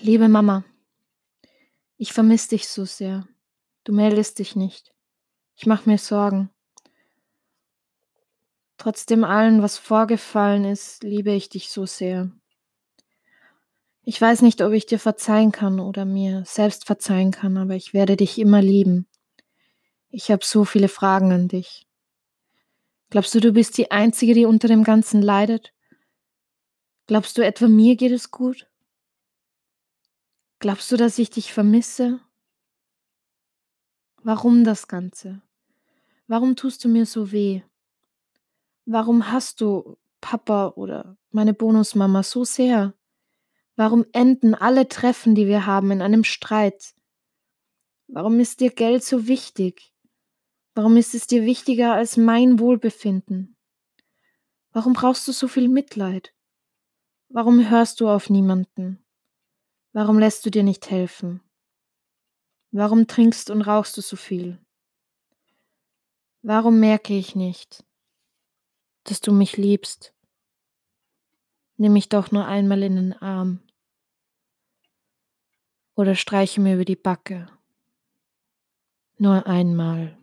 Liebe Mama, ich vermisse dich so sehr. Du meldest dich nicht. Ich mache mir Sorgen. Trotzdem allen, was vorgefallen ist, liebe ich dich so sehr. Ich weiß nicht, ob ich dir verzeihen kann oder mir selbst verzeihen kann, aber ich werde dich immer lieben. Ich habe so viele Fragen an dich. Glaubst du, du bist die Einzige, die unter dem Ganzen leidet? Glaubst du etwa mir geht es gut? Glaubst du, dass ich dich vermisse? Warum das Ganze? Warum tust du mir so weh? Warum hast du Papa oder meine Bonusmama so sehr? Warum enden alle Treffen, die wir haben, in einem Streit? Warum ist dir Geld so wichtig? Warum ist es dir wichtiger als mein Wohlbefinden? Warum brauchst du so viel Mitleid? Warum hörst du auf niemanden? Warum lässt du dir nicht helfen? Warum trinkst und rauchst du so viel? Warum merke ich nicht, dass du mich liebst? Nimm mich doch nur einmal in den Arm oder streiche mir über die Backe. Nur einmal.